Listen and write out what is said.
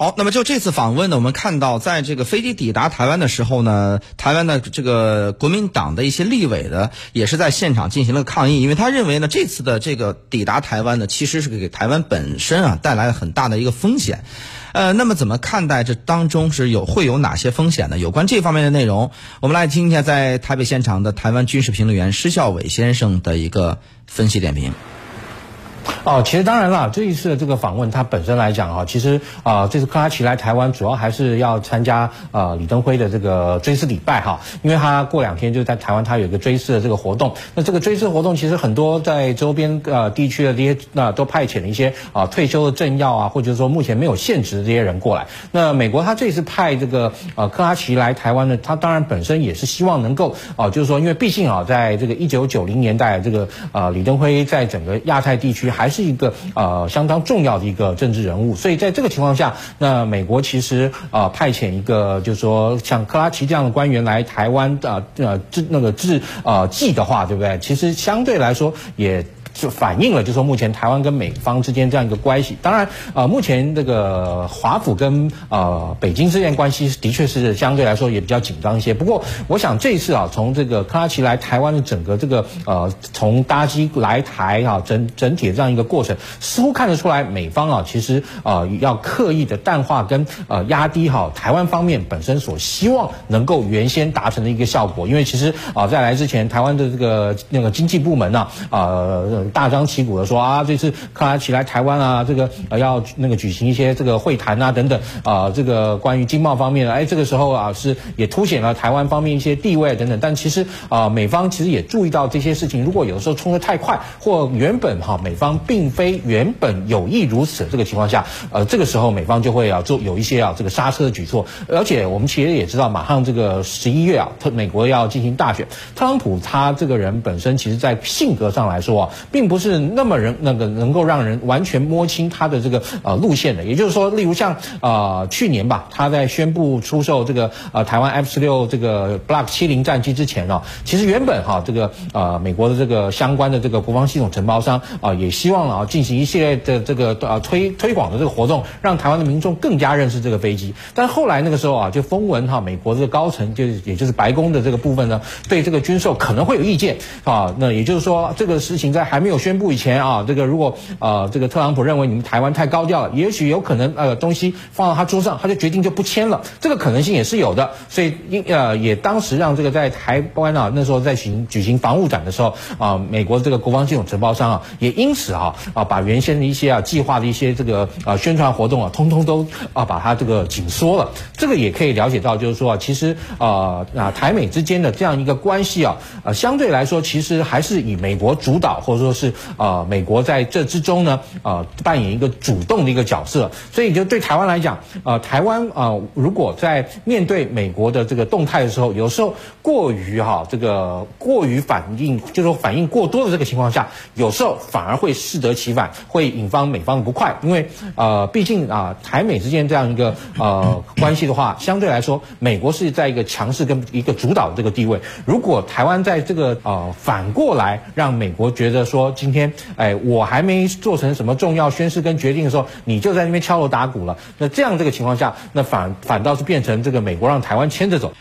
好，那么就这次访问呢，我们看到在这个飞机抵达台湾的时候呢，台湾的这个国民党的一些立委的也是在现场进行了抗议，因为他认为呢，这次的这个抵达台湾呢，其实是给台湾本身啊带来了很大的一个风险。呃，那么怎么看待这当中是有会有哪些风险呢？有关这方面的内容，我们来听一下在台北现场的台湾军事评论员施孝伟先生的一个分析点评。哦，其实当然了，这一次的这个访问，它本身来讲哈，其实啊，这次克拉奇来台湾，主要还是要参加呃李登辉的这个追思礼拜哈，因为他过两天就在台湾，他有一个追思的这个活动。那这个追思活动，其实很多在周边呃地区的这些那都派遣了一些啊退休的政要啊，或者说目前没有现职的这些人过来。那美国他这次派这个呃克拉奇来台湾呢，他当然本身也是希望能够啊，就是说，因为毕竟啊，在这个一九九零年代，这个呃李登辉在整个亚太地区还是一个呃相当重要的一个政治人物，所以在这个情况下，那美国其实呃派遣一个就是说像克拉奇这样的官员来台湾啊呃治那个治呃祭的话，对不对？其实相对来说也。就反映了，就说目前台湾跟美方之间这样一个关系。当然，呃，目前这个华府跟呃北京之间关系的确是相对来说也比较紧张一些。不过，我想这一次啊，从这个克拉奇来台湾的整个这个呃，从搭机来台啊，整整体的这样一个过程，似乎看得出来，美方啊，其实啊要刻意的淡化跟呃压低哈台湾方面本身所希望能够原先达成的一个效果。因为其实啊，在来之前，台湾的这个那个经济部门呢，啊。大张旗鼓的说啊，这次看来起来台湾啊，这个呃要那个举行一些这个会谈啊等等啊，这个关于经贸方面的，哎，这个时候啊是也凸显了台湾方面一些地位等等。但其实啊，美方其实也注意到这些事情，如果有的时候冲得太快，或原本哈美方并非原本有意如此这个情况下，呃，这个时候美方就会啊做有一些啊这个刹车的举措。而且我们其实也知道，马上这个十一月啊，特美国要进行大选，特朗普他这个人本身其实在性格上来说啊。并不是那么人那个能够让人完全摸清他的这个呃路线的，也就是说，例如像呃去年吧，他在宣布出售这个呃台湾 F 十六这个 Block 七零战机之前呢，其实原本哈这个呃美国的这个相关的这个国防系统承包商啊，也希望啊进行一系列的这个呃推推广的这个活动，让台湾的民众更加认识这个飞机。但后来那个时候啊，就风闻哈美国这个高层就也就是白宫的这个部分呢，对这个军售可能会有意见啊。那也就是说，这个事情在还没有宣布以前啊，这个如果呃这个特朗普认为你们台湾太高调了，也许有可能呃东西放到他桌上，他就决定就不签了，这个可能性也是有的。所以因呃也当时让这个在台湾啊那时候在行举行防务展的时候啊，美国这个国防系统承包商啊也因此啊啊把原先的一些啊计划的一些这个啊宣传活动啊，通通都啊把它这个紧缩了。这个也可以了解到，就是说其实啊啊台美之间的这样一个关系啊啊相对来说其实还是以美国主导或者说是。啊，美国在这之中呢，呃，扮演一个主动的一个角色，所以就对台湾来讲，呃，台湾啊，如果在面对美国的这个动态的时候，有时候过于哈这个过于反应，就说反应过多的这个情况下，有时候反而会适得其反，会引发美方的不快，因为呃，毕竟啊，台美之间这样一个呃关系的话，相对来说，美国是在一个强势跟一个主导的这个地位，如果台湾在这个呃反过来让美国觉得说说今天。哎，我还没做成什么重要宣誓跟决定的时候，你就在那边敲锣打鼓了。那这样这个情况下，那反反倒是变成这个美国让台湾牵着走。